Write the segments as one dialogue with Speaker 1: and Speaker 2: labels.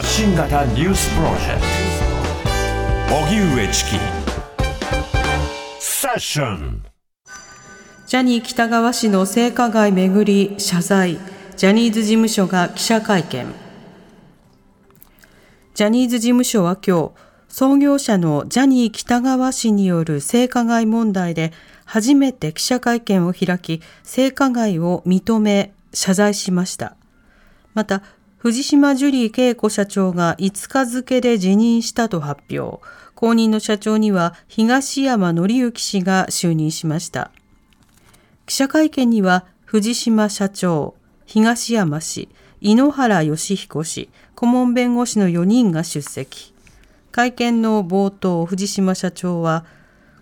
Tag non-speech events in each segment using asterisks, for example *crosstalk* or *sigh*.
Speaker 1: 発信型ニュースプロジェクト。荻上チキ。セッション。
Speaker 2: ジャニー喜多川氏の性加害めぐり謝罪。ジャニーズ事務所が記者会見。ジャニーズ事務所は今日創業者のジャニー喜多川氏による性加害問題で初めて記者会見を開き性加害を認め謝罪しました。また藤島ジュリー景子社長が5日付で辞任したと発表。後任の社長には東山紀之氏が就任しました。記者会見には藤島社長、東山氏、井ノ原義彦氏、顧問弁護士の4人が出席。会見の冒頭、藤島社長は、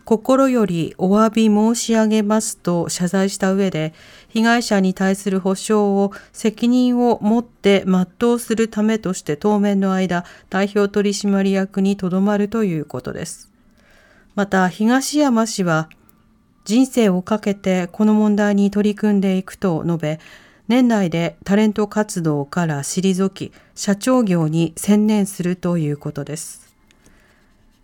Speaker 2: 心よりお詫び申し上げますと謝罪した上で、被害者に対する補償を責任を持って全うするためとして当面の間、代表取締役にとどまるということです。また、東山氏は、人生をかけてこの問題に取り組んでいくと述べ、年内でタレント活動から退き、社長業に専念するということです。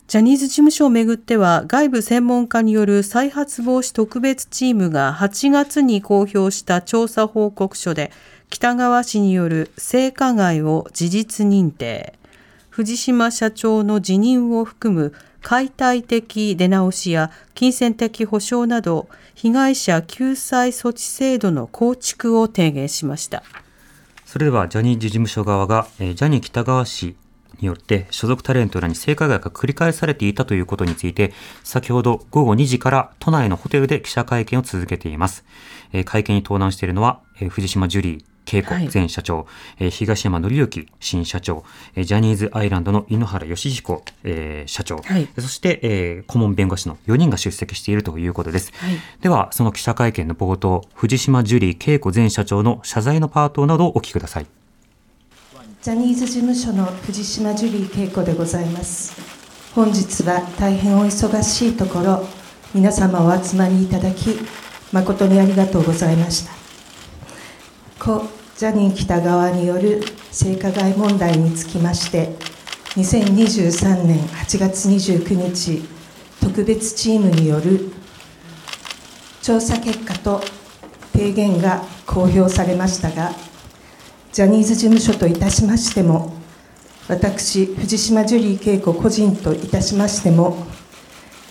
Speaker 2: ジャニーズ事務所をめぐっては外部専門家による再発防止特別チームが8月に公表した調査報告書で北川氏による性加害を事実認定。藤島社長の辞任を含む解体的出直しや金銭的保障など被害者救済措置制度の構築を提言しました。
Speaker 3: それではジャニーズ事務所側がジャニー喜多川氏によって所属タレントらに性加害が繰り返されていたということについて、先ほど午後2時から都内のホテルで記者会見を続けています。えー、会見に登壇しているのは、えー、藤島ジュリー、恵子前社長、はい、東山紀之新社長、ジャニーズアイランドの井ノ原義彦、えー、社長、はい、そして、えー、顧問弁護士の4人が出席しているということです。はい、では、その記者会見の冒頭、藤島ジュリー恵子前社長の謝罪のパートなどをお聞きください。
Speaker 4: ジャニーズ事務所の藤島ジュリー恵子でございます。本日は大変お忙しいところ皆様お集まりいただき誠にありがとうございました。故ジャニー喜多川による性加害問題につきまして2023年8月29日特別チームによる調査結果と提言が公表されましたがジャニーズ事務所といたしましても私藤島ジュリー景子個人といたしましても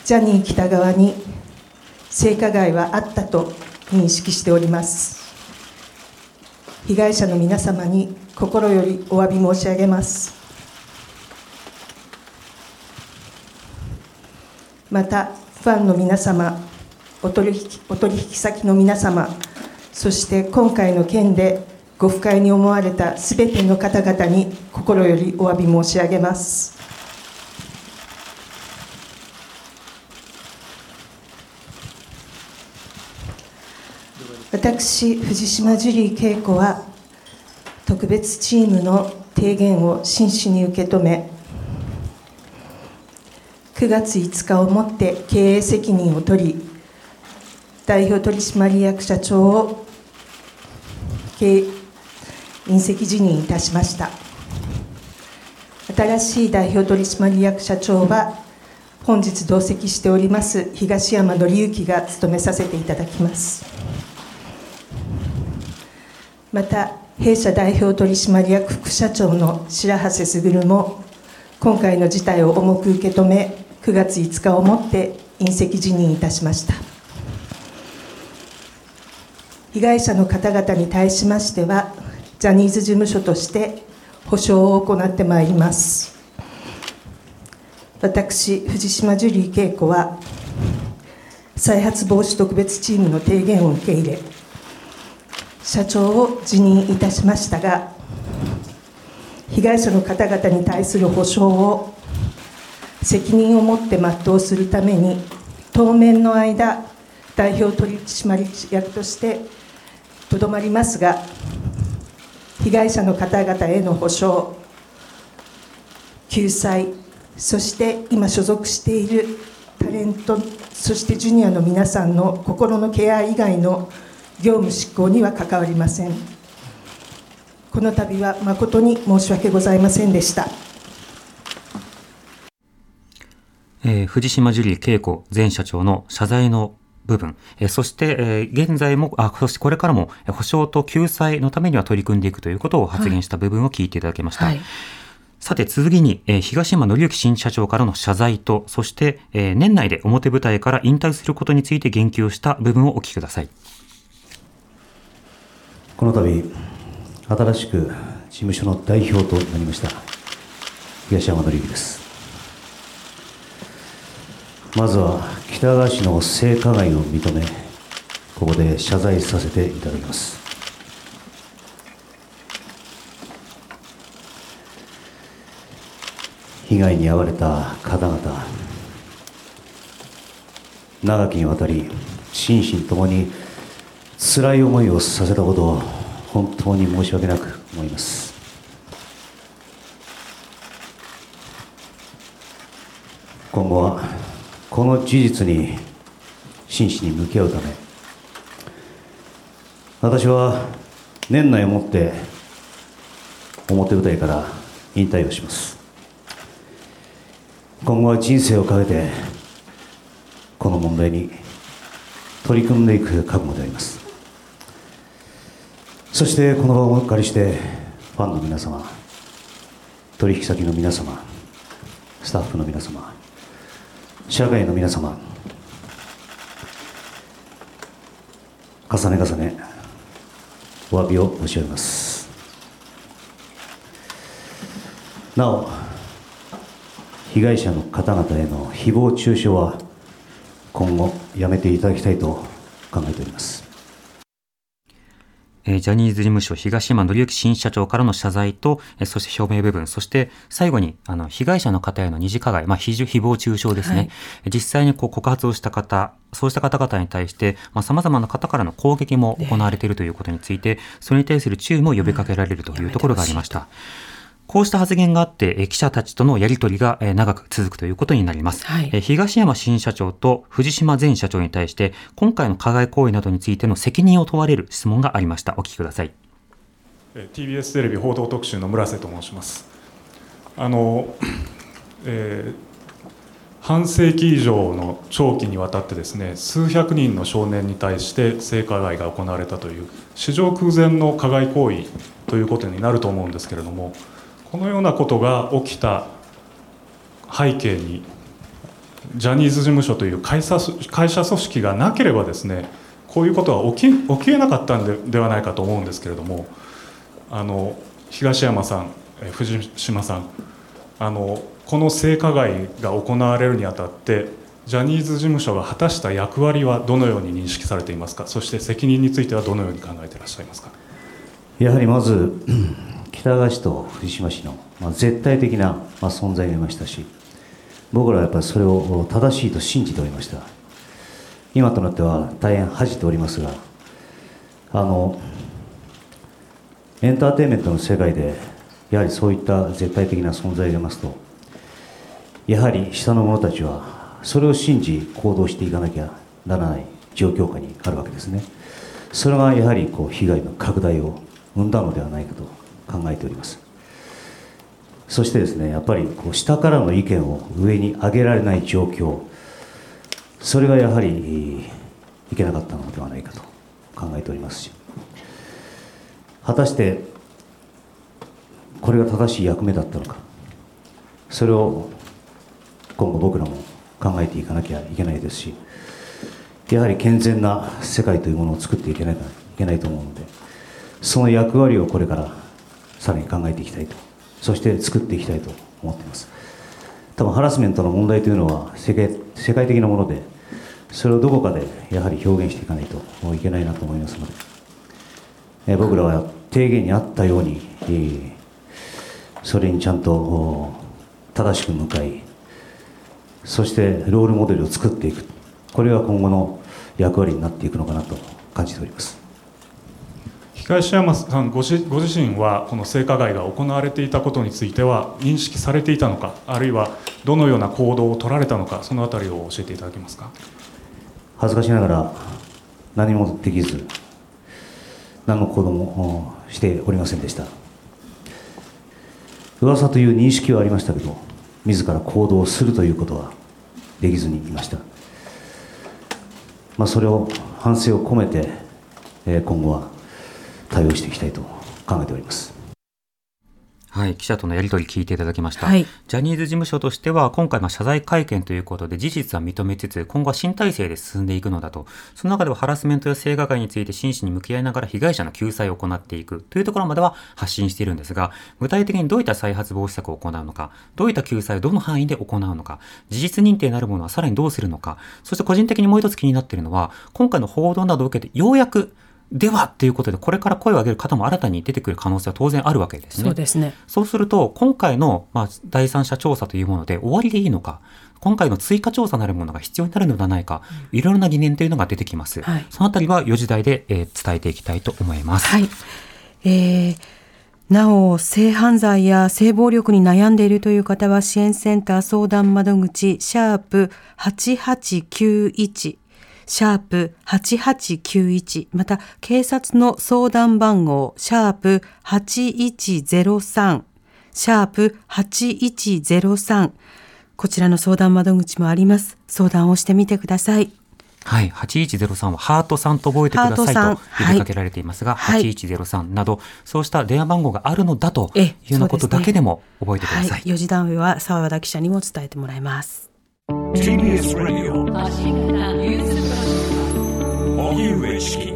Speaker 4: ジャニー喜多川に性加害はあったと認識しております。被害者の皆様に心よりお詫び申し上げます。またファンの皆様お取引お取引先の皆様そして今回の件でご不快に思われたすべての方々に心よりお詫び申し上げます。私、藤島ジュリー景子は特別チームの提言を真摯に受け止め9月5日をもって経営責任を取り代表取締役社長を経営引責辞任いたしました。新しい代表取締役社長は本日同席しております東山紀之が務めさせていただきます。また弊社代表取締役副社長の白羽卓も今回の事態を重く受け止め9月5日をもって引責辞任いたしました。被害者の方々に対しましてはジャニーズ事務所として補償を行ってまいります。私藤島ジュリー景子は再発防止特別チームの提言を受け入れ社長を辞任いたしましたが被害者の方々に対する補償を責任を持って全うするために当面の間代表取締役としてとどまりますが被害者の方々への補償救済。そして今所属しているタレントそしてジュニアの皆さんの心のケア以外の業務執行には関わりません。この度は誠に申し訳ございませんでした。
Speaker 3: えー藤島ジュリー恵子前社長の謝罪の部分、えーそして、えー現在も、あ、そしてこれからも、えー補償と救済のためには取り組んでいくということを発言した部分を聞いていただきました。
Speaker 2: はい
Speaker 3: さて次に、えー東山紀之新社長からの謝罪と、そして、えー年内で表舞台から引退することについて言及した部分をお聞きください。
Speaker 5: この度新しく事務所の代表となりました東山紀之ですまずは北川氏の性加害を認めここで謝罪させていただきます。被害に遭われた方々長きにわたり心身ともに辛い思いをさせたことを本当に申し訳なく思います。今後はこの事実に真摯に向き合うため。私は年内をもって表舞台から引退をします。今後は人生をかけてこの問題に取り組んでいく覚悟であります。そしてこの場をお借りしてファンの皆様取引先の皆様スタッフの皆様社会の皆様重ね重ねお詫びを申し上げます。なお被害者の方々への誹謗中傷は今後やめていただきたいと考えております。
Speaker 3: えージャニーズ事務所東山紀之新社長からの謝罪と、えーそして表明部分、そして最後に、あの、被害者の方への二次加害、まあ、非誹謗中傷ですね。
Speaker 2: はい
Speaker 3: 実際にこう告発をした方、そうした方々に対して、まあ、様々な方からの攻撃も行われているということについて、それに対する注意も呼びかけられるというところがありました。こうした発言があって、えー記者たちとのやり取りがえー長く続くということになります。
Speaker 2: はい
Speaker 3: えー東山新社長と藤島前社長に対して、今回の加害行為などについての責任を問われる質問がありました。お聞きください。
Speaker 6: えー TBS テレビ報道特集の村瀬と申します。あの、えー半世紀以上の長期にわたってですね数百人の少年に対して性加害が行われたという史上空前の加害行為ということになると思うんですけれどもこのようなことが起きた背景にジャニーズ事務所という会社会社組織がなければですねこういうことは起き起きえなかったんではないかと思うんですけれどもあの東山さん、藤島さんあのこの性加害が行われるにあたってジャニーズ事務所が果たした役割はどのように認識されていますか？そして責任についてはどのように考えていらっしゃいますか？
Speaker 5: やはりまず、北川氏と藤島氏の、ま、絶対的な、ま、存在がいましたし、僕らはやっぱりそれを正しいと信じておりました。今となっては大変恥じておりますが、あの、エンターテインメントの世界で、やはりそういった絶対的な存在がいますと、やはり下の者たちは、それを信じ行動していかなきゃならない状況下にあるわけですね。それがやはりこう被害の拡大を生んだのではないかと考えております。そしてですね、やっぱりこう下からの意見を上に上げられない状況、それがやはりいけなかったのではないかと考えておりますし、果たしてこれが正しい役目だったのか、それを今後僕らも考えていかなきゃいけないですし、やはり健全な世界というものを作っていけないいけないと思うので、その役割をこれからさらに考えていきたいと、そして作っていきたいと思っています。多分ハラスメントの問題というのは世界世界的なもので、それをどこかでやはり表現していかないといけないなと思いますので、え僕らは提言にあったように、えそれにちゃんと正しく向かい、そしてロールモデルを作っていく、これが今後の役割になっていくのかなと感じております。
Speaker 6: 東山さんご自ご自身はこの性加害が行われていたことについては認識されていたのかあるいはどのような行動を取られたのかそのあたりを教えていただけますか？
Speaker 5: 恥ずかしながら何もできず、何の行動もしておりませんでした。噂という認識はありましたけど、自ら行動するということはできずにいました。まあ、それを反省を込めて、今後は対応していきたいと考えております。
Speaker 3: はい、記者とのやり取り聞いていただきました。はい、ジャニーズ事務所としては、今回、ま謝罪会見ということで、事実は認めつつ、今後は新体制で進んでいくのだと、その中ではハラスメントや性加害について真摯に向き合いながら被害者の救済を行っていくというところまでは発信しているんですが、具体的にどういった再発防止策を行うのか、どういった救済をどの範囲で行うのか、事実認定なるものはさらにどうするのか、そして個人的にもう一つ気になっているのは、今回の報道などを受けて、ようやくではっていうことで、これから声を上げる方も新たに出てくる可能性は当然あるわけですね。
Speaker 2: そうですね。
Speaker 3: そうすると、今回の、まあ、第三者調査というもので終わりでいいのか、今回の追加調査なるものが必要になるのではないか、いろいろな疑念というのが出てきます。はい、そのあたりは4時台で、えー、伝えていきたいと思います。
Speaker 2: はい。えーなお、性犯罪や性暴力に悩んでいるという方は、支援センター相談窓口、シャープ8891シャープ8891また警察の相談番号シャープ8103シャープ8103こちらの相談窓口もあります。相談をしてみてください。
Speaker 3: はい、8103はハートさんと覚えてくださいと呼びかけられていますが、はい、8103など、そうした電話番号があるのだというようなことだけでも覚えてください。はい、
Speaker 2: 4時段上は澤田記者にも伝えてもらいます。
Speaker 1: TBS Radio. 荻上チキ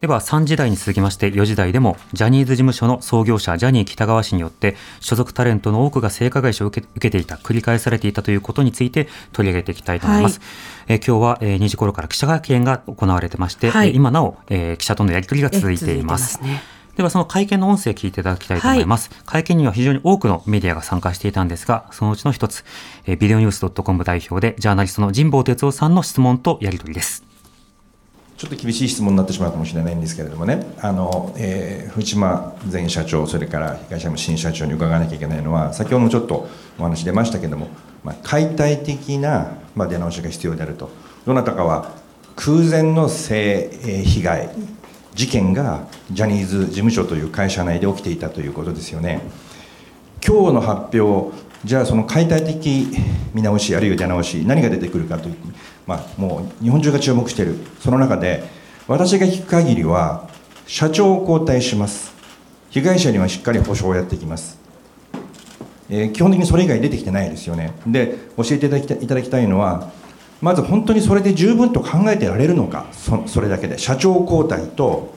Speaker 3: では3時台に続きまして4時台でもジャニーズ事務所の創業者ジャニー喜多川氏によって所属タレントの多くが性加害者を受け受けていた繰り返されていたということについて取り上げていきたいと思います、はい、え今日は、え2時頃から記者会見が行われてまして、はい、今なお、えー、記者とのやり取りが続いています。ではその会見の音声を聞いていただきたいと思います、はい、会見には非常に多くのメディアが参加していたんですがそのうちの一つ、えー、ビデオニュース .com 代表でジャーナリストの神保哲夫さんの質問とやり取りです。
Speaker 7: ちょっと厳しい質問になってしまうかもしれないんですけれどもね、あのえー、藤島前社長、それから被害者の新社長に伺わなきゃいけないのは、先ほどもちょっとお話出ましたけれども、まあ、解体的な、まあ、出直しが必要であると、どなたかは空前の性被害、事件がジャニーズ事務所という会社内で起きていたということですよね。今日の発表、じゃあその解体的見直し、あるいは出直し、何が出てくるかという、まあ、もう日本中が注目している、その中で、私が聞く限りは、社長を交代します、被害者にはしっかり補償をやっていきます、えー、基本的にそれ以外出てきてないですよね。で、教えていただきたいただきたいのは、まず本当にそれで十分と考えてられるのか、そそれだけで、社長交代と、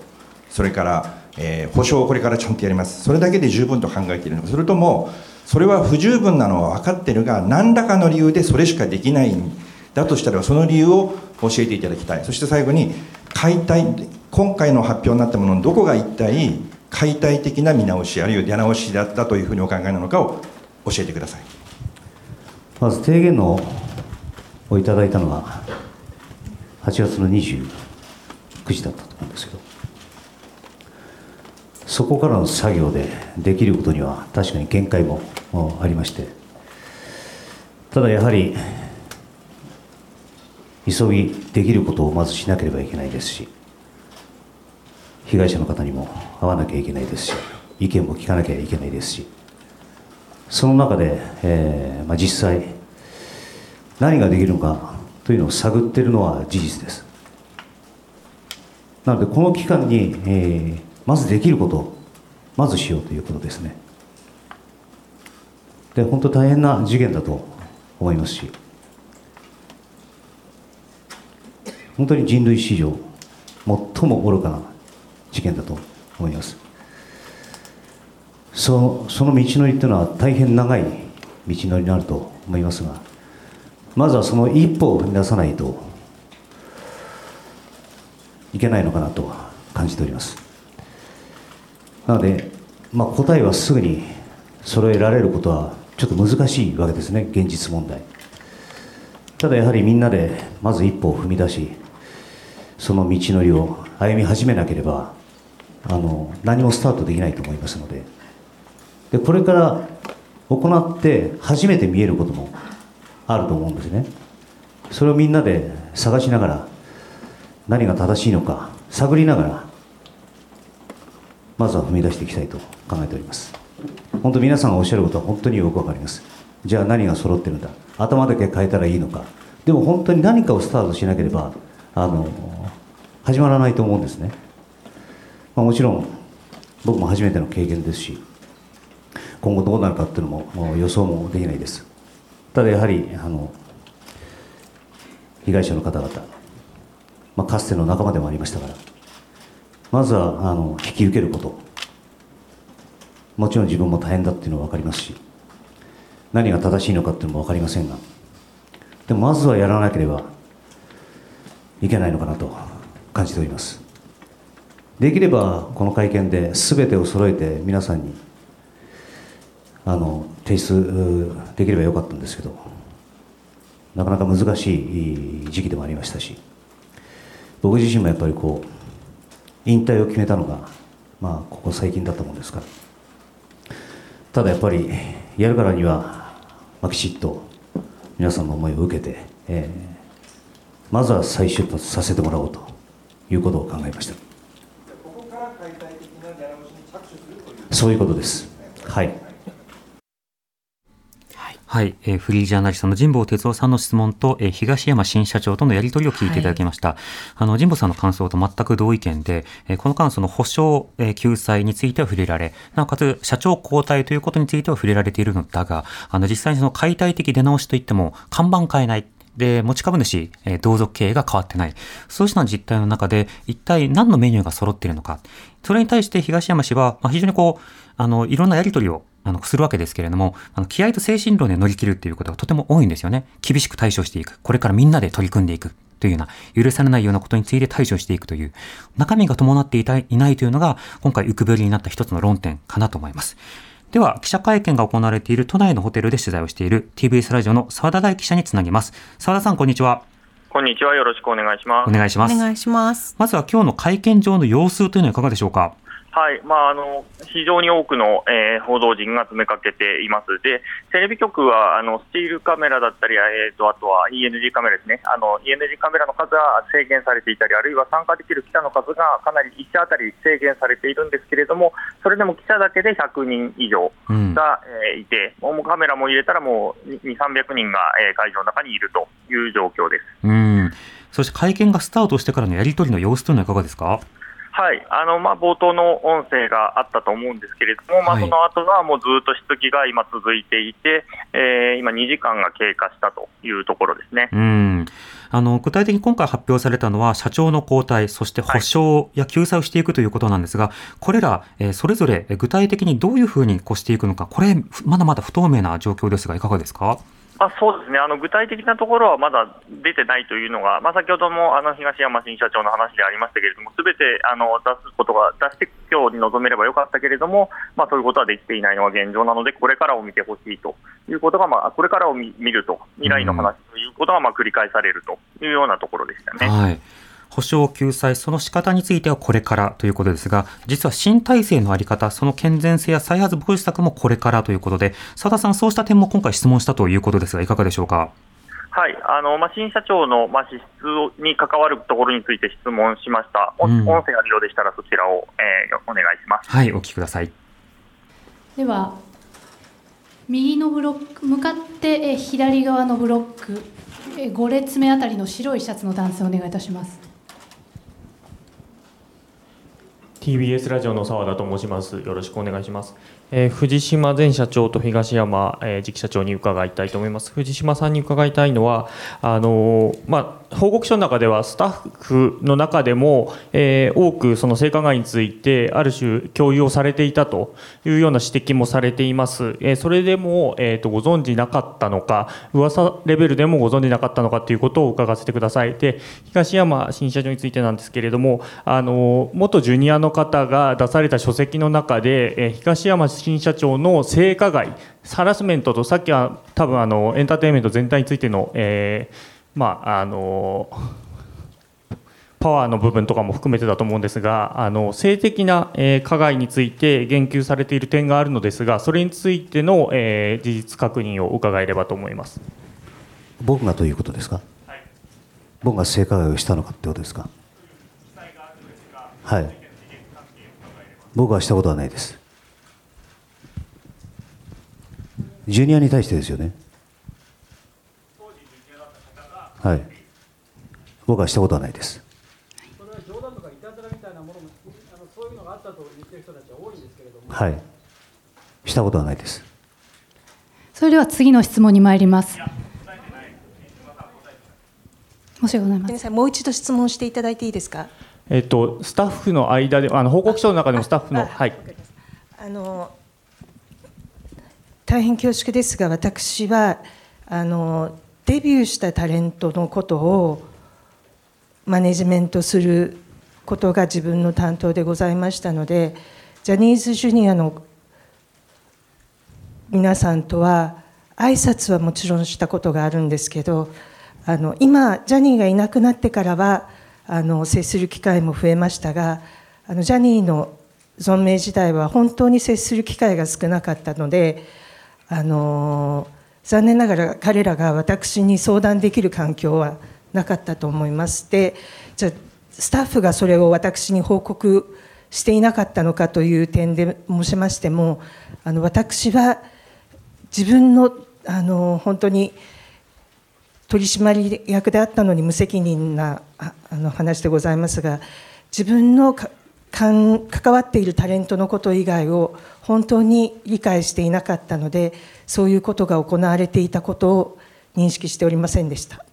Speaker 7: それから、えー、保証をこれからちゃんとやります、それだけで十分と考えているのか、それとも、それは不十分なのは分かってるが、何らかの理由でそれしかできないんだとしたら、その理由を教えていただきたい、そして最後に、解体、今回の発表になったもののどこが一体、解体的な見直し、あるいは出直しだったというふうにお考えなのかを教えてください。
Speaker 5: まず提言のをいただいたのが8月の29時だったと思うんですけどそこからの作業でできることには確かに限界もありましてただやはり急ぎできることをまずしなければいけないですし被害者の方にも会わなきゃいけないですし意見も聞かなきゃいけないですしその中で、えーまあ、実際何ができるのかというのを探っているのは事実です。なので、この期間に、えー、まずできること、まずしようということですね。で、本当大変な事件だと思いますし、本当に人類史上、最も愚かな事件だと思います。そその道のりというのは大変長い道のりになると思いますが、まずはその一歩を踏み出さないといけないのかなと感じております。なので、まあ、答えはすぐに揃えられることはちょっと難しいわけですね現実問題。ただやはりみんなでまず一歩を踏み出しその道のりを歩み始めなければあの何もスタートできないと思いますので。でこれから行って初めて見えることもあると思うんですね。それをみんなで探しながら何が正しいのか探りながらまずは踏み出していきたいと考えております。本当皆さんがおっしゃることは本当によくわかります。じゃあ何が揃ってるんだ？頭だけ変えたらいいのか？でも本当に何かをスタートしなければあの始まらないと思うんですね、まあ、もちろん僕も初めての経験ですし今後どうなるかっていうのも予想もできないです。ただやはりあの被害者の方々、ま、かつての仲間でもありましたからまずはあの引き受けること。もちろん自分も大変だっていうのは分かりますし何が正しいのかっていうのも分かりませんがでもまずはやらなければいけないのかなと感じております。できればこの会見で全てを揃えて皆さんに提出できればよかったんですけどなかなか難しい時期でもありましたし僕自身もやっぱりこう引退を決めたのが、まあ、ここ最近だったもんですからただやっぱりやるからには、まあ、きちっと皆さんの思いを受けて、えー、まずは再出発させてもらおうということを考えました。そういうことです。はい
Speaker 3: はい、えー、フリージャーナリストの神保哲夫さんの質問と、えー、東山新社長とのやり取りを聞いていただきました。はい、あの神保さんの感想と全く同意見で、えー、この間その保証、えー、救済については触れられ、なおかつ社長交代ということについては触れられているのだが、あの実際にその解体的出直しといっても看板変えない。で、持ち株主、えー、同族経営が変わってない。そうした実態の中で、一体何のメニューが揃っているのか。それに対して東山氏は、まあ、非常にこう、あの、いろんなやり取りをあの、するわけですけれども、あの、気合と精神論で乗り切るっていうことがとても多いんですよね。厳しく対処していく。これからみんなで取り組んでいく。というような、許されないようなことについて対処していくという、中身が伴っていたいないというのが、今回浮くぶりになった一つの論点かなと思います。では、記者会見が行われている都内のホテルで取材をしている TBS ラジオの澤田大記者につなぎます。澤田さん、こんにちは。
Speaker 8: こんにちは。よろしくお願いします。
Speaker 3: お願いします。
Speaker 2: お願いします。
Speaker 3: まずは今日の会見場の様子というのはいかがでしょうか？
Speaker 8: はい。まあ、あの非常に多くの、えー、報道陣が詰めかけています、でテレビ局はあのスチールカメラだったり、えーと、あとは ENG カメラですね。あの、ENG カメラの数が制限されていたり、あるいは参加できる記者の数がかなり1社当たり制限されているんですけれども、それでも記者だけで100人以上が、うん、えー、いて、もうカメラも入れたら、もう2、300人が、えー、会場の中にいるという状況です。
Speaker 3: うん。そして会見がスタートしてからのやり取りの様子というのはいかがですか？
Speaker 8: はい。あのまあ、冒頭の音声があったと思うんですけれども、まあ、その後はもうずっと質疑が今続いていて、えー、今、2時間が経過したというところですね。
Speaker 3: うん。あの具体的に今回発表されたのは、社長の交代、そして補償や救済をしていくということなんですが、はい、これら、えー、それぞれ具体的にどういうふうにこしていくのか、これ、まだまだ不透明な状況ですが、いかがですか？
Speaker 8: あそうですねあの具体的なところはまだ出てないというのが、まあ、先ほどもあの東山新社長の話でありましたけれども、すべてあの出すことが、出して今日に臨めればよかったけれども、まあ、そういうことはできていないのが現状なので、これからを見てほしいということが、まあ、これからを見ると、未来の話ということがまあ繰り返されるというようなところでしたね。
Speaker 3: はい保証救済、その仕方についてはこれからということですが、実は新体制のあり方、その健全性や再発防止策もこれからということで、佐田さん、そうした点も今回質問したということですが、いかがでしょうか？
Speaker 8: はいあのまあ、新社長の、まあ、資質に関わるところについて質問しました、うん、音声あるようでしたら、そちらを、えー、お願いします。
Speaker 3: はい、お聞きください。
Speaker 9: では、右のブロック、向かって左側のブロック、5列目あたりの白いシャツの男性、お願いいたします。
Speaker 10: TBS ラジオの澤田と申します。よろしくお願いします。えー、藤島前社長と東山、えー、次期社長に伺いたいと思います。藤島さんに伺いたいのは、あのー、まあ、報告書の中ではスタッフの中でも、えー、多くその性加害についてある種共有をされていたというような指摘もされています。えー、それでも、えーと、ご存知なかったのか、噂レベルでもご存知なかったのかということを伺わせてください。で、東山新社長についてなんですけれども、あの元ジュニアの方が出された書籍の中で、えー、東山新社長の性加害ハラスメントとさっきは多分あのエンターテインメント全体についての、えー、まああのパワーの部分とかも含めてだと思うんですがあの性的な、えー、加害について言及されている点があるのですがそれについての、えー、事実確認を伺えればと思います。
Speaker 5: 僕がということですか、はい、僕が性加害をしたのかってことですか？はい。僕はしたことはないですジュニアに対してですよね。はい。僕はしたことはないです。
Speaker 11: それは冗談とかいたずらみたいなものもあのそういうのがあったと言ってる人たちは多いんですけれども、
Speaker 5: はい。したことはないです。
Speaker 9: それでは次の質問に参ります。申し訳ございません
Speaker 4: ごめんなさいもう一度質問していただいていいですか？
Speaker 10: えっと、スタッフの間で、あの報告書の中でもスタッフの、はい、
Speaker 4: あの大変恐縮ですが私はあのデビューしたタレントのことをマネジメントすることが自分の担当でございましたのでジャニーズジュニアの皆さんとは挨拶はもちろんしたことがあるんですけどあの今ジャニーがいなくなってからはあの接する機会も増えましたがあのジャニーの存命時代は本当に接する機会が少なかったのであの残念ながら彼らが私に相談できる環境はなかったと思いますでじゃスタッフがそれを私に報告していなかったのかという点で申しましてもあの私は自分のあの本当に取締役であったのに無責任なあの話でございますが自分の関わっているタレントのこと以外を本当に理解していなかったのでそういうことが行われていたことを認識しておりませんでした。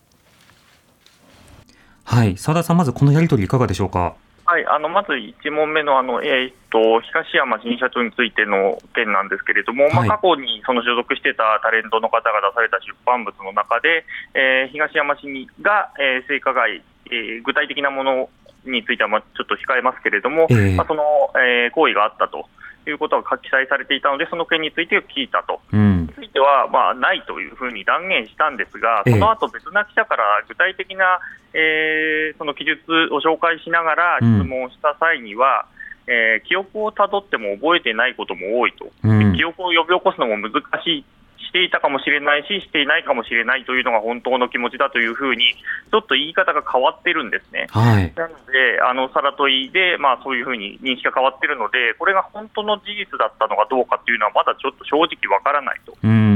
Speaker 3: はい。澤田さん、まずこのやりとりいかがでしょうか？
Speaker 8: はい、あのまず1問目のあの、えーっと東山新社長についての件なんですけれども、
Speaker 3: はい
Speaker 8: まあ、過去にその所属してたタレントの方が出された出版物の中で、えー東山市が、えー性加害、えー具体的なものについてはまあちょっと控えますけれども、
Speaker 3: ええ
Speaker 8: まあ、その、えー行為があったということが記載されていたので、その件について聞いたと。
Speaker 3: うん
Speaker 8: に。ついては、まあ、ないというふうに断言したんですが、
Speaker 3: ええ
Speaker 8: その後別な記者から具体的な、えーその記述を紹介しながら質
Speaker 3: うん
Speaker 8: 問した際には、えー記憶をたどっても覚えてないことも多いと、
Speaker 3: うん
Speaker 8: 記憶を呼び起こすのも難しい。していたかもしれないし、していないかもしれないというのが本当の気持ちだというふうに、ちょっと言い方が変わってるんですね。
Speaker 3: はい。
Speaker 8: なので、あの、さら問いで、まあそういうふうに認識が変わってるので、これが本当の事実だったのかどうかっていうのは、まだちょっと正直わからないと
Speaker 3: うん。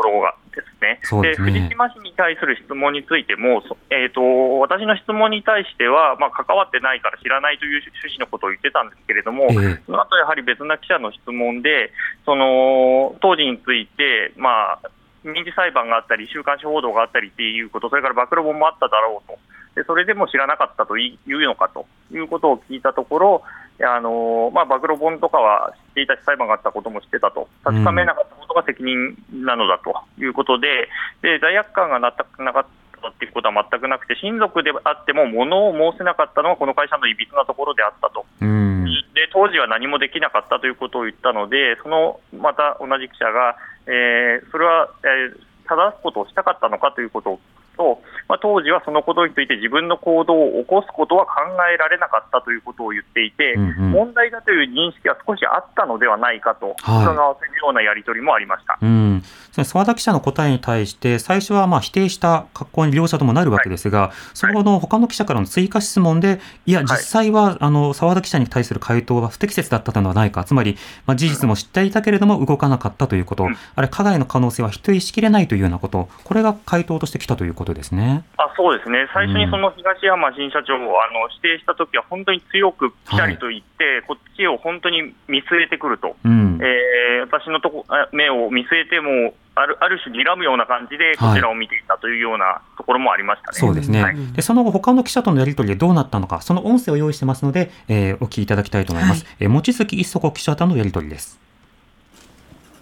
Speaker 8: ところがですね。
Speaker 3: ですね。
Speaker 8: 藤島氏に対する質問についても、そえー、と私の質問に対しては、まあ、関わってないから知らないという趣旨のことを言ってたんですけれども、
Speaker 3: ええ。
Speaker 8: その後やはり別な記者の質問で、その当時について、まあ、民事裁判があったり、週刊誌報道があったりっていうこと、それから暴露本もあっただろうと、でそれでも知らなかったと言うのかということを聞いたところ、あのまあ、暴露本とかは知っていたし、裁判があったことも知ってたと、確かめなかったことが責任なのだということで、で罪悪感がなったなかったっていうことは全くなくて、親族であっても、物を申せなかったのはこの会社のいびつなところであったと。
Speaker 3: うん。
Speaker 8: で当時は何もできなかったということを言ったので、そのまた同じ記者が、えーそれは、えー正すことをしたかったのかということと、まあ、当時はそのことについて自分の行動を起こすことは考えられなかったということを言っていて、
Speaker 3: うんうん。
Speaker 8: 問題だという認識が少しあったのではないかと
Speaker 3: はい。
Speaker 8: 伺わせるようなやり取りもありました。
Speaker 3: うん、その澤田記者の答えに対して、最初はまあ否定した格好に両者ともなるわけですが、その後の他の記者からの追加質問で、いや、実際はあの澤田記者に対する回答は不適切だったのではないか、つまり、まあ、事実も知っていたけれども動かなかったということ、あれ、加害の可能性は否定しきれないというようなこと、これが回答としてきたということですね。
Speaker 8: あそうですね、最初にその東山新社長をあの指定したときは、本当に強くぴたりと言って、こっちを本当に見据えてくると、
Speaker 3: うん。
Speaker 8: えー私のとこあ目を見据えてもある、ある種、睨むような感じで、こちらを見ていたというようなところもありましたね。
Speaker 3: そうですね、
Speaker 8: はい。
Speaker 3: でその後、他の記者とのやり取りでどうなったのか、その音声を用意してますので、えーお聞きいただきたいと思います。えー望月一足記者とのやり取りです。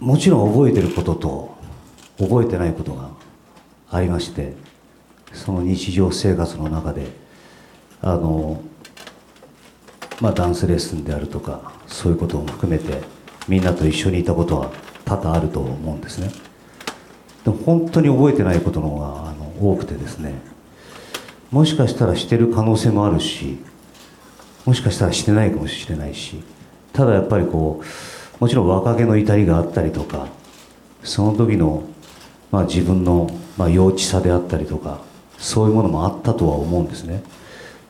Speaker 5: もちろん覚えてることと覚えてないことがありましてその日常生活の中であの、まあ、ダンスレッスンであるとかそういうことも含めてみんなと一緒にいたことは多々あると思うんですね。でも本当に覚えてないことの方があの多くてですね。もしかしたらしてる可能性もあるしもしかしたらしてないかもしれないしただやっぱりこうもちろん若気の至りがあったりとかその時の、まあ、自分の、まあ、幼稚さであったりとかそういうものもあったとは思うんですね。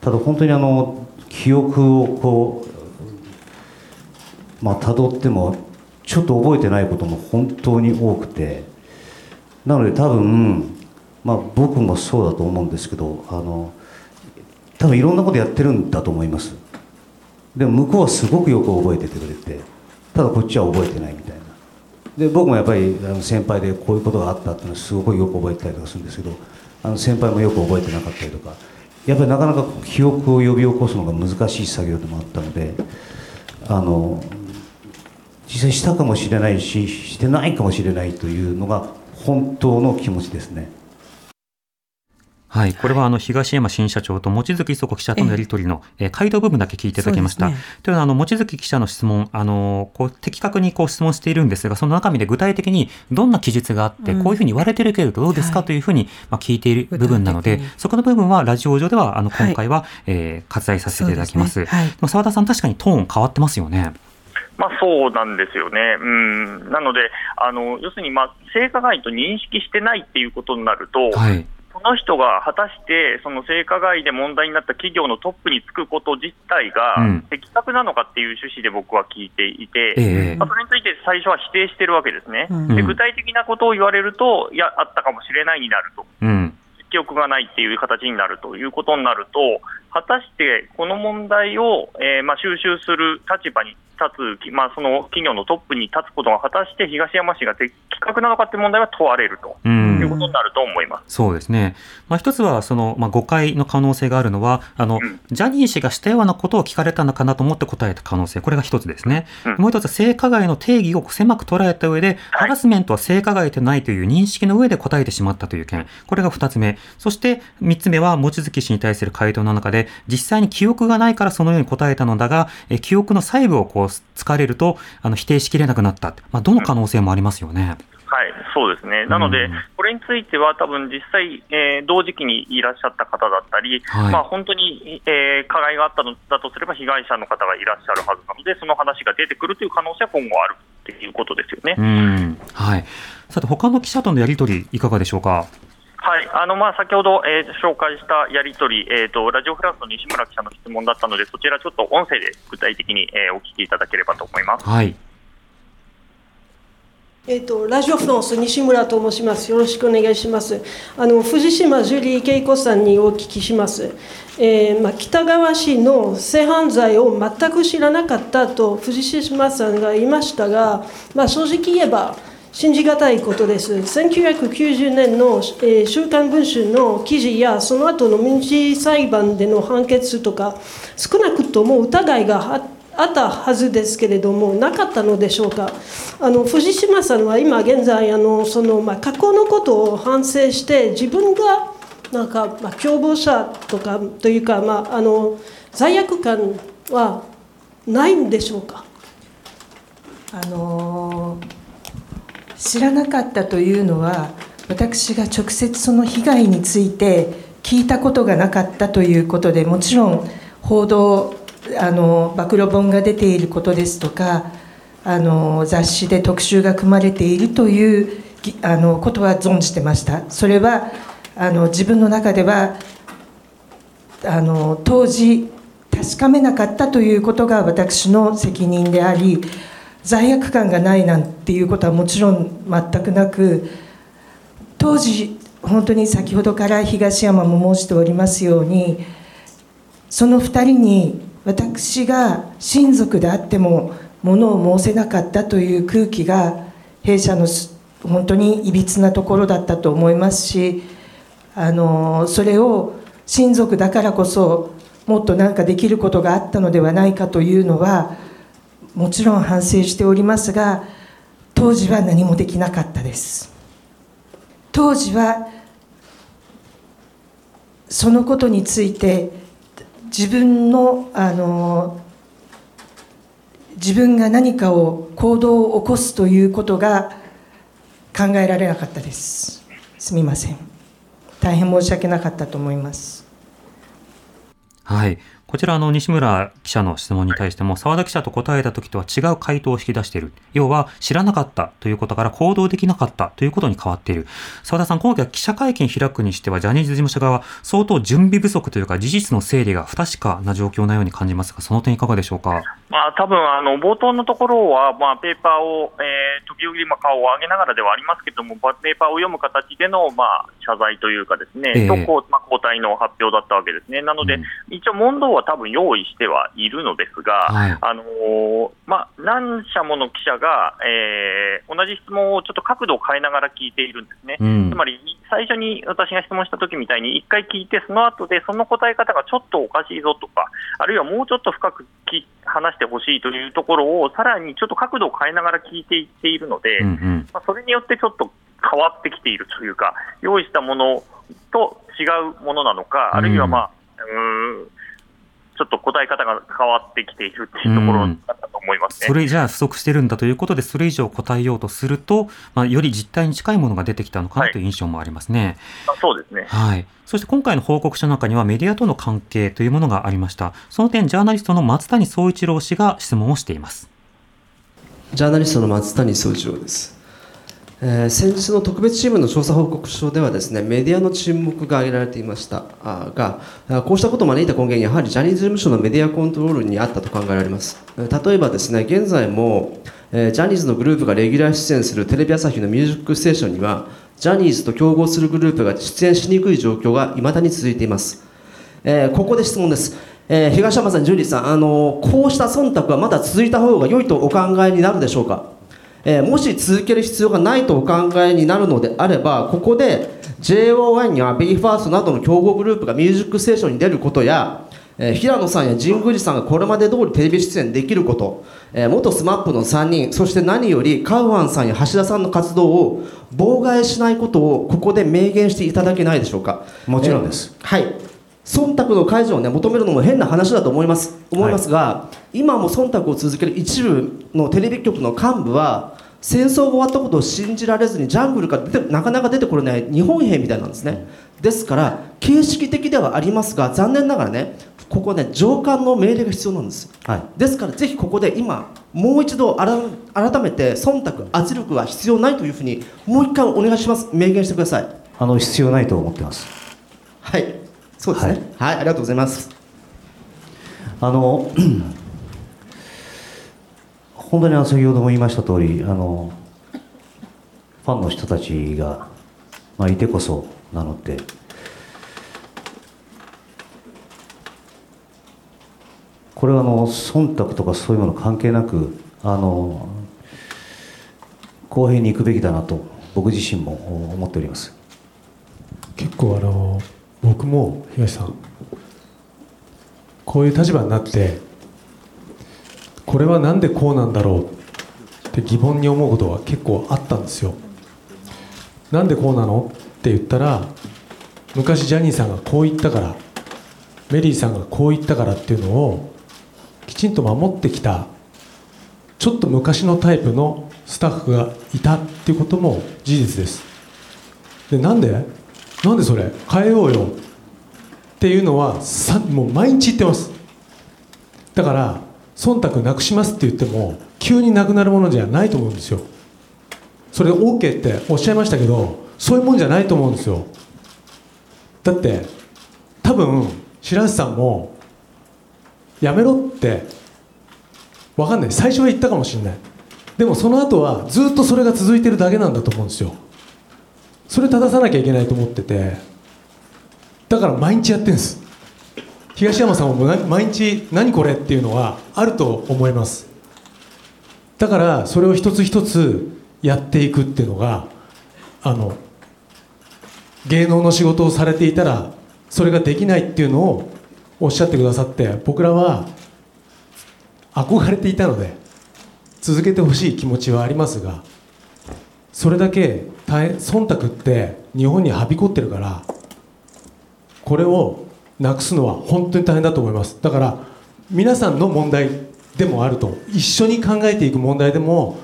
Speaker 5: ただ本当にあの記憶をこうまあ辿ってもちょっと覚えてないことも本当に多くてなので多分、まあ、僕もそうだと思うんですけどあの多分いろんなことやってるんだと思います。でも向こうはすごくよく覚えててくれてただこっちは覚えてないみたいな。で僕もやっぱり先輩でこういうことがあったっていうのはすごくよく覚えてたりとかするんですけどあの先輩もよく覚えてなかったりとかやっぱりなかなか記憶を呼び起こすのが難しい作業でもあったのであの実際したかもしれないししてないかもしれないというのが本当の気持ちですね。
Speaker 3: はい、これはあの東山新社長と望月磯子記者とのやり取りの、えー、回答部分だけ聞いていただきました。ね、というのはあの望月記者の質問、あのこう的確にこう質問しているんですが、その中身で具体的にどんな記述があって、うん、こういうふうに言われてるけれどどうですか？というふうに、まあ聞いている部分なので、そこの部分はラジオ上ではあの今回は、はい、えー、割愛させていただきます。すね。はい、澤田さん確かにトーン変わってますよね。
Speaker 8: まあ、そうなんですよね、うん、なので、あの要するに、まあ、性加害と認識してないっていうことになると、はい、その人が果たしてその性加害で問題になった企業のトップにつくこと自体が的確なのかっていう趣旨で僕は聞いていて、うん、まあ、それについて最初は否定してるわけですね、うん、で具体的なことを言われると、いや、あったかもしれないになると。うん。記憶がないっていう形になるということになると、果たしてこの問題を、えー、まあ収集する立場に立つ、まあ、その企業のトップに立つことが果たして東山氏が的確なのかという問題は問われるということになると思います。
Speaker 3: そうですね、まあ、一つはその、まあ、誤解の可能性があるのはあの、うん、ジャニー氏がしたようなことを聞かれたのかなと思って答えた可能性、これが一つですね、うん、もう一つ、性加害の定義を狭く捉えた上で、ハラスメントは性加害でないという認識の上で答えてしまったという件、これが二つ目、そして三つ目は、望月氏に対する回答の中で、実際に記憶がないからそのように答えたのだが、え記憶の細部をこう疲れるとあの否定しきれなくなった、まあ、どの可能性もありますよね。
Speaker 8: はい、そうですね、なので、うん、これについては、多分実際、えー、同時期にいらっしゃった方だったり、はい、まあ、本当に、えー、加害があったのだとすれば、被害者の方がいらっしゃるはずなので、その話が出てくるという可能性は今後あるっていうことですよね。
Speaker 3: はい、さて、他の記者とのやり取り、いかがでしょうか？
Speaker 8: はいあのまあ、先ほど、えー、紹介したやり取り、えーと、ラジオフランスの西村記者の質問だったので、そちらちょっと音声で具体的に、えー、お聞きいただければと思います。
Speaker 3: はい
Speaker 12: えーと、ラジオフランス西村と申します。よろしくお願いします。あの藤島ジュリー恵子さんにお聞きします。えーまあ、北川氏の性犯罪を全く知らなかったと藤島さんが言いましたが、まあ、正直言えば。信じがたいことです。1990年の、え、週刊文春の記事や、その後の民事裁判での判決とか、少なくとも疑いがあったはずですけれども、なかったのでしょうか。あの藤島さんは今現在あのその、まあ、過去のことを反省して、自分がなんか、まあ、共謀者とかというか、まあ、あの罪悪感はないんでしょうか。
Speaker 4: あのー知らなかったというのは私が直接その被害について聞いたことがなかったということでもちろん報道あの暴露本が出ていることですとかあの雑誌で特集が組まれているというあのことは存じてました。それはあの自分の中ではあの当時確かめなかったということが私の責任であり罪悪感がないなんていうことはもちろん全くなく当時本当に先ほどから東山も申しておりますようにその2人に私が親族であっても物を申せなかったという空気が弊社の本当にいびつなところだったと思いますしあのそれを親族だからこそもっと何かできることがあったのではないかというのはもちろん反省しておりますが当時は何もできなかったです。当時はそのことについて自分のあの自分が何かを行動を起こすということが考えられなかったです。すみません。大変申し訳なかったと思います。
Speaker 3: はい。こちらあの西村記者の質問に対しても澤田記者と答えた時とは違う回答を引き出している。要は知らなかったということから行動できなかったということに変わっている。澤田さん今回は記者会見開くにしてはジャニーズ事務所側は相当準備不足というか事実の整理が不確かな状況なように感じますがその点いかがでしょうか？
Speaker 8: まあ、多分あの冒頭のところは、まあ、ペーパーを、えー、時々まあ顔を上げながらではありますけれども、ペーパーを読む形での、まあ、謝罪というか、ですね、えー、とこうまあ、交代の発表だったわけですね、なので、うん、一応、問答は多分用意してはいるのですが、はい、あのー、まあ、何社もの記者が、えー、同じ質問をちょっと角度を変えながら聞いているんですね。うん、つまり最初に私が質問した時みたいに、1回聞いて、その後でその答え方がちょっとおかしいぞとか、あるいはもうちょっと深く話してほしいというところを、さらにちょっと角度を変えながら聞いていっているので、うんうん、まあ、それによってちょっと変わってきているというか、用意したものと違うものなのか、あるいは、まあ、うんちょっと答え方が変わってきているっていうところだったと思います、ね、
Speaker 3: それじゃあ不足してるんだということで、それ以上答えようとすると、まあ、より実態に近いものが出てきたのかなという印象もありますね。
Speaker 8: はい、そうですね。
Speaker 3: はい。そして今回の報告書の中にはメディアとの関係というものがありました。その点、ジャーナリストの松谷総一郎氏が質問をしています。
Speaker 13: ジャーナリストの松谷総一郎です。えー、先日の特別チームの調査報告書ではですねメディアの沈黙が挙げられていました。がこうしたことを招いた根源やはりジャニーズ事務所のメディアコントロールにあったと考えられます。例えばですね現在も、えー、ジャニーズのグループがレギュラー出演するテレビ朝日の「ミュージックステーション」にはジャニーズと競合するグループが出演しにくい状況がいまだに続いています、えー、ここで質問です。えー、東山さん、ジュリーさん、あのこうした忖度はまだ続いた方が良いとお考えになるでしょうか？えー、もし続ける必要がないとお考えになるのであればここで JO1 や BE:FIRST などの競合グループが「ミュージックステーション」に出ることや、えー、平野さんや神宮寺さんがこれまで通りテレビ出演できること、えー、元 SMAP の3人そして何よりカウアンさんや橋田さんの活動を妨害しないことをここで明言していただけないでしょうか。
Speaker 5: もちろんです、
Speaker 13: えー、はい忖度の解除を、ね、求めるのも変な話だと思います。思いますが、はい、今も忖度を続ける一部のテレビ局の幹部は戦争が終わったことを信じられずにジャングルから出てなかなか出てこれない日本兵みたいなんですね、ですから形式的ではありますが残念ながらねここね上官の命令が必要なんです、はい、ですからぜひここで今もう一度改めて忖度圧力は必要ないというふうにもう一回お願いします。明言してください。
Speaker 5: あの必要ないと思ってます。
Speaker 13: はいそうですね。はい、はい、ありがとうございます。
Speaker 5: あの *clears throat* 本当に先ほども言いました通りあのファンの人たちが、まあ、いてこそなのでこれはあの忖度とかそういうもの関係なくあの公平に行くべきだなと僕自身も思っております。
Speaker 14: 結構あの僕も東さん。こういう立場になってこれは何でこうなんだろうって疑問に思うことは結構あったんですよ。なんでこうなの？って言ったら昔ジャニーさんがこう言ったからメリーさんがこう言ったからっていうのをきちんと守ってきたちょっと昔のタイプのスタッフがいたっていうことも事実です。でなんで？なんでそれ？変えようよ。っていうのはさもう毎日言ってます。だから忖度なくしますって言っても急になくなるものじゃないと思うんですよ。それ OK っておっしゃいましたけどそういうもんじゃないと思うんですよ。だって多分白石さんもやめろって分かんない。最初は言ったかもしれない。でもその後はずっとそれが続いてるだけなんだと思うんですよ。それ正さなきゃいけないと思ってて。だから毎日やってるんです。東山さんも毎日何これっていうのはあると思います。だからそれを一つ一つやっていくっていうのがあの芸能の仕事をされていたらそれができないっていうのをおっしゃってくださって僕らは憧れていたので続けてほしい気持ちはありますがそれだけ忖度って日本にはびこってるからこれをなくすのは本当に大変だと思います。だから皆さんの問題でもあると。一緒に考えていく問題でも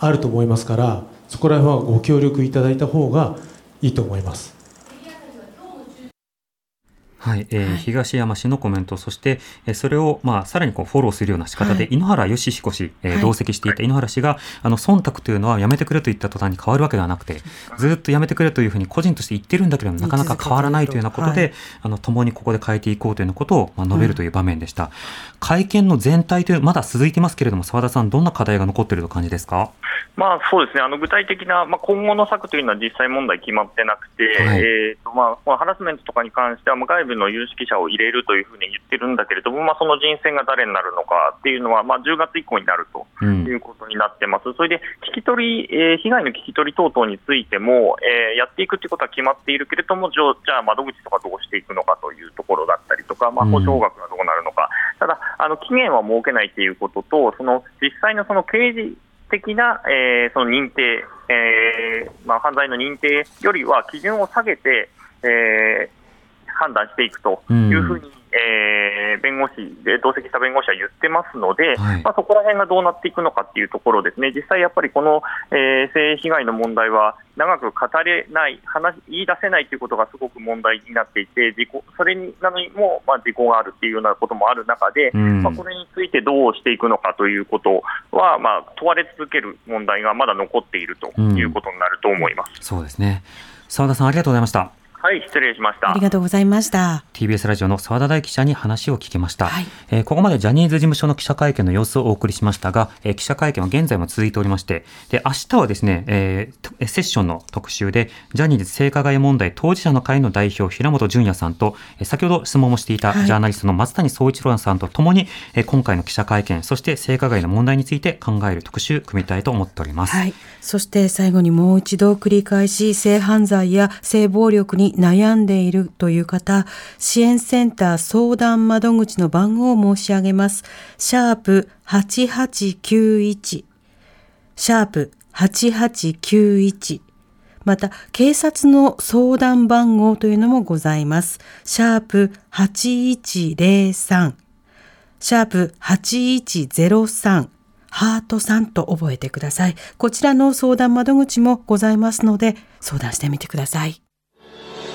Speaker 14: あると思いますからそこら辺はご協力いただいた方がいいと思います。
Speaker 3: はい、えー東山氏のコメント、そして、えーそれを、まあ、さらにこうフォローするような仕方で、
Speaker 2: はい。
Speaker 3: 井ノ原快彦氏、えー
Speaker 2: はい。
Speaker 3: 同席していた井ノ原氏が、あの、忖度というのはやめてくれと言った途端に変わるわけではなくて、ずっとやめてくれというふうに個人として言ってるんだけれども、なかなか変わらないというようなことで、
Speaker 2: はい
Speaker 3: あの、共にここで変えていこうというようなことを、まあ、述べるという場面でした。会見の全体という、まだ続いてますけれども、澤田さん、どんな課題が残っていると感じですか？
Speaker 8: まあそうですね、あの具体的な、まあ、今後の策というのは実際問題決まってなくて、
Speaker 3: はい。
Speaker 8: えーとまあ、まあハラスメントとかに関しては、まあ外部の有識者を入れるというふうに言ってるんだけれども、まあ、その人選が誰になるのかっていうのは、まあ、10月以降になると
Speaker 3: うん。
Speaker 8: いうことになってます、それで聞き取り、えー被害の聞き取り等々についても、えーやっていくということは決まっているけれども、じゃあ窓口とかどうしていくのかというところだったりとか、まあ、
Speaker 3: うん。
Speaker 8: 補償額がどうなるのか、ただ、あの期限は設けないということと、その実際のその刑事的な、えーその認定、えーまあ、犯罪の認定よりは基準を下げて、えー判断していくというふうに、えー弁護士で同席した弁護士は言ってますので、
Speaker 3: はい
Speaker 8: まあ、そこら辺がどうなっていくのかっていうところですね、実際やっぱりこの、えー性被害の問題は長く語れない、話言い出せないということがすごく問題になっていて、事故それになのにも、まあ、事故があるっていうようなこともある中で、
Speaker 3: うん
Speaker 8: まあ、これについてどうしていくのかということは、まあ、問われ続ける問題がまだ残っているということになると思います。
Speaker 3: そうですね。澤田さん、ありがとうございました。
Speaker 8: はい、失礼しました。
Speaker 2: ありがとうございました。
Speaker 3: TBS ラジオの澤田大記者に話を聞きました、えーここまでジャニーズ事務所の記者会見の様子をお送りしましたが、えー記者会見は現在も続いておりましてで明日はですね、えーセッションの特集でジャニーズ性加害問題当事者の会の代表平本淳也さんと、えー先ほど質問もしていた
Speaker 2: はい
Speaker 3: ジャーナリストの松谷総一郎さんとともに、えー今回の記者会見そして性加害の問題について考える特集組みたいと思っております、
Speaker 2: はい。そして最後にもう一度繰り返し、性犯罪や性暴力に悩んでいるという方、支援センター相談窓口の番号を申し上げます。シャープ8891。シャープ8891。また、警察の相談番号というのもございます。シャープ8103。シャープ8103。ハートさんと覚えてください。こちらの相談窓口もございますので、相談してみてください。